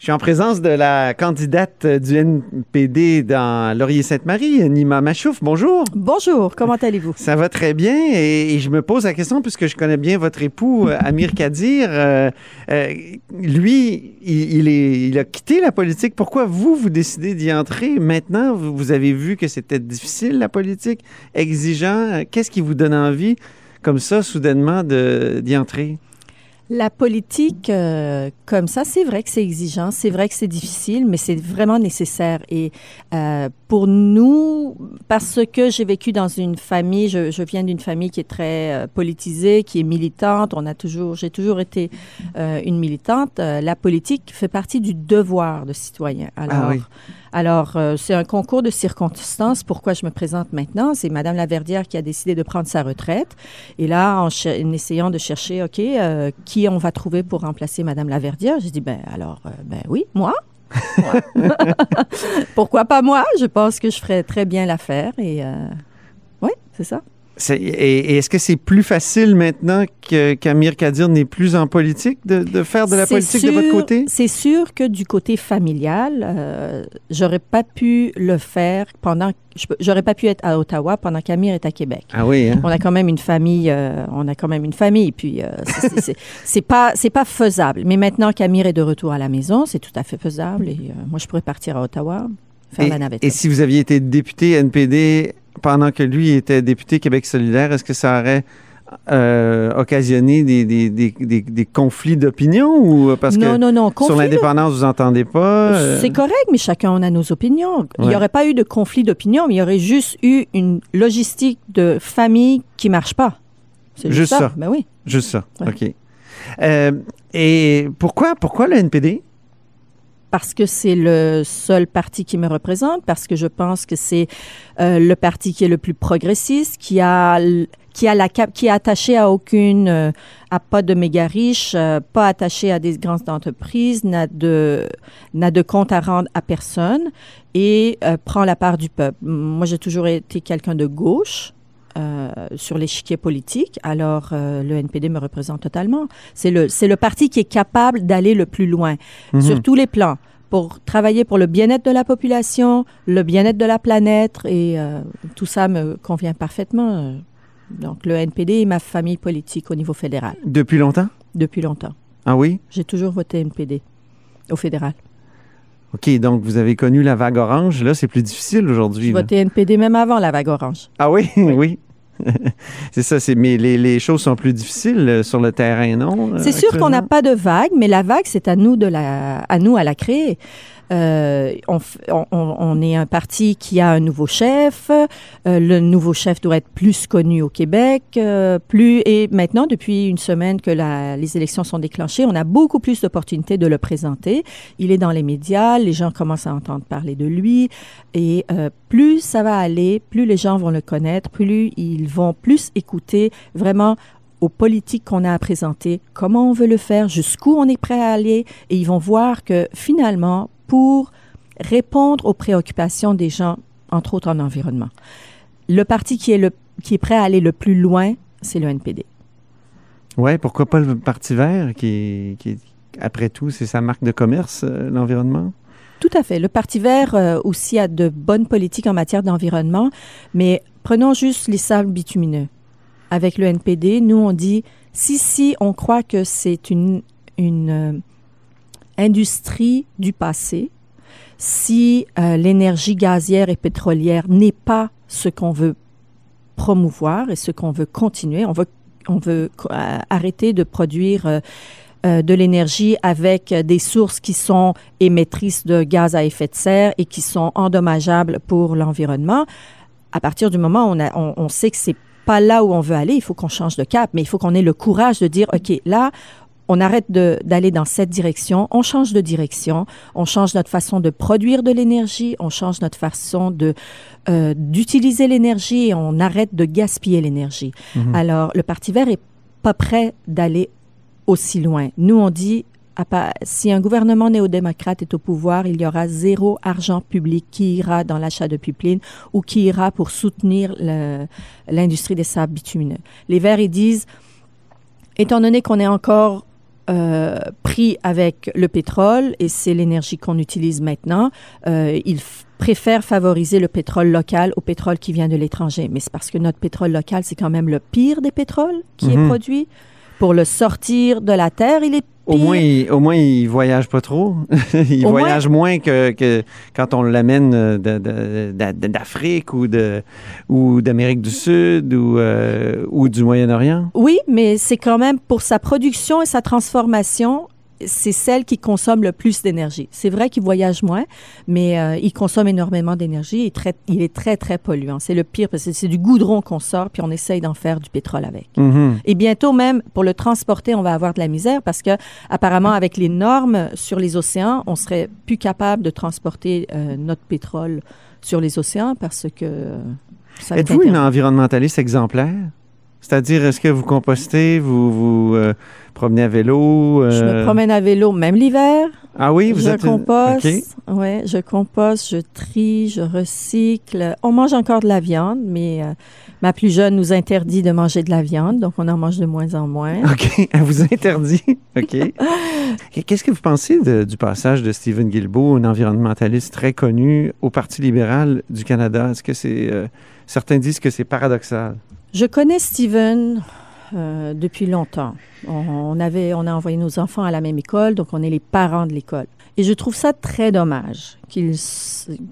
Je suis en présence de la candidate du NPD dans Laurier-Sainte-Marie, Nima Machouf. Bonjour. Bonjour, comment allez-vous? Ça va très bien et, je me pose la question puisque je connais bien votre époux, euh, Amir Kadir. Euh, euh, lui, il, est, il a quitté la politique. Pourquoi vous, vous décidez d'y entrer maintenant? Vous, vous avez vu que c'était difficile, la politique, exigeant. Qu'est-ce qui vous donne envie, comme ça, soudainement, d'y entrer? La politique, euh, comme ça, c'est vrai que c'est exigeant, c'est vrai que c'est difficile, mais c'est vraiment nécessaire. Et euh, pour nous, parce que j'ai vécu dans une famille, je, viens d'une famille qui est très euh, politisée, qui est militante. On a toujours, j'ai toujours été une militante. la politique fait partie du devoir de citoyen. Alors, ah. Alors, euh, c'est un concours de circonstances. Pourquoi je me présente maintenant? C'est Madame Laverdière qui a décidé de prendre sa retraite. Et là, en, essayant de chercher, OK, euh, qui on va trouver pour remplacer Madame Laverdière, j'ai dit, ben alors, euh, ben oui, moi. Pourquoi pas moi? Je pense que je ferais très bien l'affaire. Et oui, c'est ça. Et, est-ce que c'est plus facile maintenant qu'Amir Kadir n'est plus en politique de, faire de la politique de votre côté? C'est sûr que du côté familial, euh, j'aurais pas pu le faire pendant. J'aurais pas pu être à Ottawa pendant qu'Amir est à Québec. Ah oui. Hein? On a quand même une famille. Euh, on a quand même une famille. Puis euh, c'est pas c'est pas faisable. Mais maintenant qu'Amir est de retour à la maison, c'est tout à fait faisable. Et euh, moi, je pourrais partir à Ottawa. Faire la navette. Et si vous aviez été député NPD pendant que lui était député Québec solidaire, est-ce que ça aurait euh, occasionné des, des, des, des conflits d'opinion ou parce non, que non, non. sur l'indépendance, vous n'entendez pas? Euh? C'est correct, mais chacun on a nos opinions. Il n'y aurait pas eu de conflit d'opinion, mais il y aurait juste eu une logistique de famille qui marche pas. C'est juste ça. ça. Ben oui. Juste ça. OK. Euh, et pourquoi, pourquoi le NPD? Parce que c'est le seul parti qui me représente, parce que je pense que c'est euh, le parti qui est le plus progressiste, qui a qui a la qui est attaché à aucune euh, à pas de méga riches, euh, pas attaché à des grandes entreprises, n'a de n'a de compte à rendre à personne et prend la part du peuple. Moi, j'ai toujours été quelqu'un de gauche. Sur l'échiquier politique, alors le NPD me représente totalement. C'est le, c'est le parti qui est capable d'aller le plus loin mhm. sur tous les plans pour travailler pour le bien-être de la population, le bien-être de la planète, et euh, tout ça me convient parfaitement. Donc, le NPD est ma famille politique au niveau fédéral. Depuis longtemps? Depuis longtemps. Ah oui? J'ai toujours voté NPD au fédéral. OK, donc vous avez connu la vague orange. Là, c'est plus difficile aujourd'hui. J'ai voté NPD même avant la vague orange. Ah oui? oui. c'est ça, c'est, mais les, les, choses sont plus difficiles euh, sur le terrain, non? C'est sûr qu'on n'a pas de vague, mais la vague, c'est à nous de la, à nous à la créer. Euh, on, on, on, est un parti qui a un nouveau chef. Euh, le nouveau chef doit être plus connu au Québec. Euh, plus et maintenant, depuis une semaine que la, les élections sont déclenchées, on a beaucoup plus d'opportunités de le présenter. Il est dans les médias, les gens commencent à entendre parler de lui. Et euh, plus ça va aller, plus les gens vont le connaître, plus ils vont plus écouter vraiment aux politiques qu'on a à présenter, comment on veut le faire, jusqu'où on est prêt à aller, et ils vont voir que finalement, pour répondre aux préoccupations des gens, entre autres en environnement. Le parti qui est, le, qui est prêt à aller le plus loin, c'est le NPD. Oui, pourquoi pas le Parti vert, qui, qui après tout, c'est sa marque de commerce, euh, l'environnement? Tout à fait. Le Parti vert euh, aussi a de bonnes politiques en matière d'environnement, mais prenons juste les sables bitumineux. Avec le NPD, nous, on dit, si, si, on croit que c'est une, une euh, industrie du passé, si euh, l'énergie gazière et pétrolière n'est pas ce qu'on veut promouvoir et ce qu'on veut continuer, on veut, on veut euh, arrêter de produire euh, de l'énergie avec des sources qui sont émettrices de gaz à effet de serre et qui sont endommageables pour l'environnement. À partir du moment où on, a, on, sait que c'est pas là où on veut aller, il faut qu'on change de cap, mais il faut qu'on ait le courage de dire, OK, là, on arrête d'aller dans cette direction, on change de direction, on change notre façon de produire de l'énergie, on change notre façon de euh, d'utiliser l'énergie et on arrête de gaspiller l'énergie. Mhm. Alors, le Parti vert est pas prêt d'aller aussi loin. Nous, on dit, si un gouvernement néo-démocrate est au pouvoir, il y aura zéro argent public qui ira dans l'achat de pipelines ou qui ira pour soutenir l'industrie des sables bitumineux. Les Verts, ils disent, étant donné qu'on est encore euh, pris avec le pétrole, et c'est l'énergie qu'on utilise maintenant, euh, ils préfèrent favoriser le pétrole local au pétrole qui vient de l'étranger. Mais c'est parce que notre pétrole local, c'est quand même le pire des pétroles qui est Mhm. produit. Pour le sortir de la terre, il est Au moins, il, au moins, il voyage pas trop. il voyage moins que, que quand on l'amène de- d'Afrique ou de ou d'Amérique du Sud ou, euh, ou du Moyen-Orient. Oui, mais c'est quand même pour sa production et sa transformation, c'est celle qui consomme le plus d'énergie. C'est vrai qu'il voyage moins, mais euh, il consomme énormément d'énergie il est très, très polluant. C'est le pire parce que c'est du goudron qu'on sort puis on essaye d'en faire du pétrole avec. Mhm. Et bientôt même, pour le transporter, on va avoir de la misère parce que apparemment, avec les normes sur les océans, on serait plus capable de transporter euh, notre pétrole sur les océans parce que euh, ça Êtes-vous une environnementaliste exemplaire? C'est-à-dire, est-ce que vous compostez, vous vous euh, promenez à vélo? Je euh, me promène à vélo même l'hiver. Ah oui, vous je êtes... composte. OK. Ouais, je composte, je trie, je recycle. On mange encore de la viande, mais euh, ma plus jeune nous interdit de manger de la viande, donc on en mange de moins en moins. OK, elle vous interdit. OK. Qu'est-ce que vous pensez de- du passage de Stephen Guilbeault, un environnementaliste très connu, au Parti libéral du Canada? Est-ce que c'est... certains disent que c'est paradoxal? Je connais Steven euh, depuis longtemps. On, avait, on a envoyé nos enfants à la même école, donc on est les parents de l'école. Et je trouve ça très dommage qu'il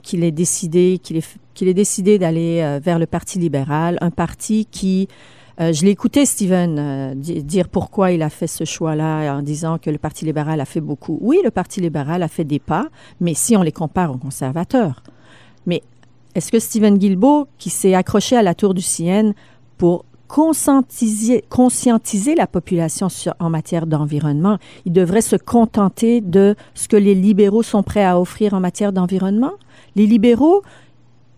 qu'il ait décidé qu'il ait, qu'il ait décidé d'aller euh, vers le Parti libéral, un parti qui euh, je l'ai écouté, Steven, euh, di- dire pourquoi il a fait ce choix-là en disant que le Parti libéral a fait beaucoup. Oui, le Parti libéral a fait des pas, mais si on les compare aux conservateurs. Mais est-ce que Stephen Guilbeault, qui s'est accroché à la tour du CN pour conscientiser, la population en matière d'environnement, il devrait se contenter de ce que les libéraux sont prêts à offrir en matière d'environnement? Les libéraux,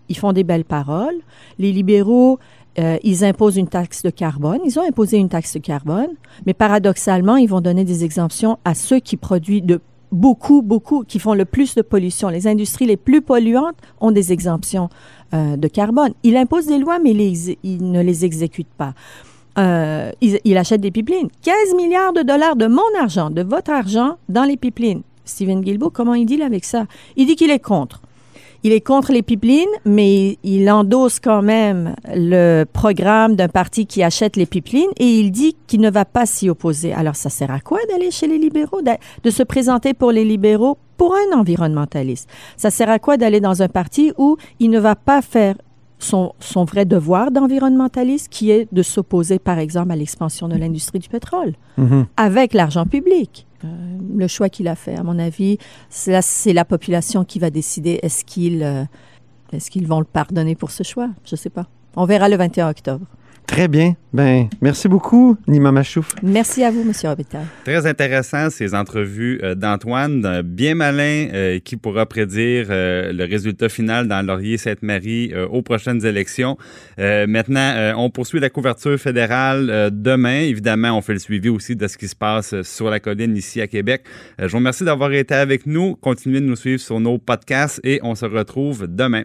ils font des belles paroles. Les libéraux, euh, ils imposent une taxe de carbone. Ils ont imposé une taxe de carbone, mais paradoxalement, ils vont donner des exemptions à ceux qui produisent de beaucoup, beaucoup, qui font le plus de pollution. Les industries les plus polluantes ont des exemptions euh, de carbone. Il impose des lois, mais il ne les exécute pas. Euh, il, achète des pipelines. 15 milliards de dollars de mon argent, de votre argent, dans les pipelines. Stephen Guilbeault, comment il dit avec ça? Il dit qu'il est contre. Il est contre les pipelines, mais il endosse quand même le programme d'un parti qui achète les pipelines et il dit qu'il ne va pas s'y opposer. Alors, ça sert à quoi d'aller chez les libéraux, de, se présenter pour les libéraux pour un environnementaliste? Ça sert à quoi d'aller dans un parti où il ne va pas faire son, son vrai devoir d'environnementaliste, qui est de s'opposer, par exemple, à l'expansion de l'industrie du pétrole Mhm. avec l'argent public. Euh, le choix qu'il a fait, à mon avis, c'est la, c'est la population qui va décider est-ce qu'ils euh, est-ce qu'ils vont le pardonner pour ce choix? Je ne sais pas. On verra le 21 octobre. Très bien. Ben, merci beaucoup, Nima Machouf. Merci à vous, Monsieur Robitaille. Très intéressant ces entrevues euh, d'Antoine, euh, bien malin, euh, qui pourra prédire euh, le résultat final dans Laurier-Sainte-Marie euh, aux prochaines élections. Euh, maintenant, euh, on poursuit la couverture fédérale euh, demain. Évidemment, on fait le suivi aussi de ce qui se passe sur la colline ici à Québec. Euh, je vous remercie d'avoir été avec nous. Continuez de nous suivre sur nos podcasts et on se retrouve demain.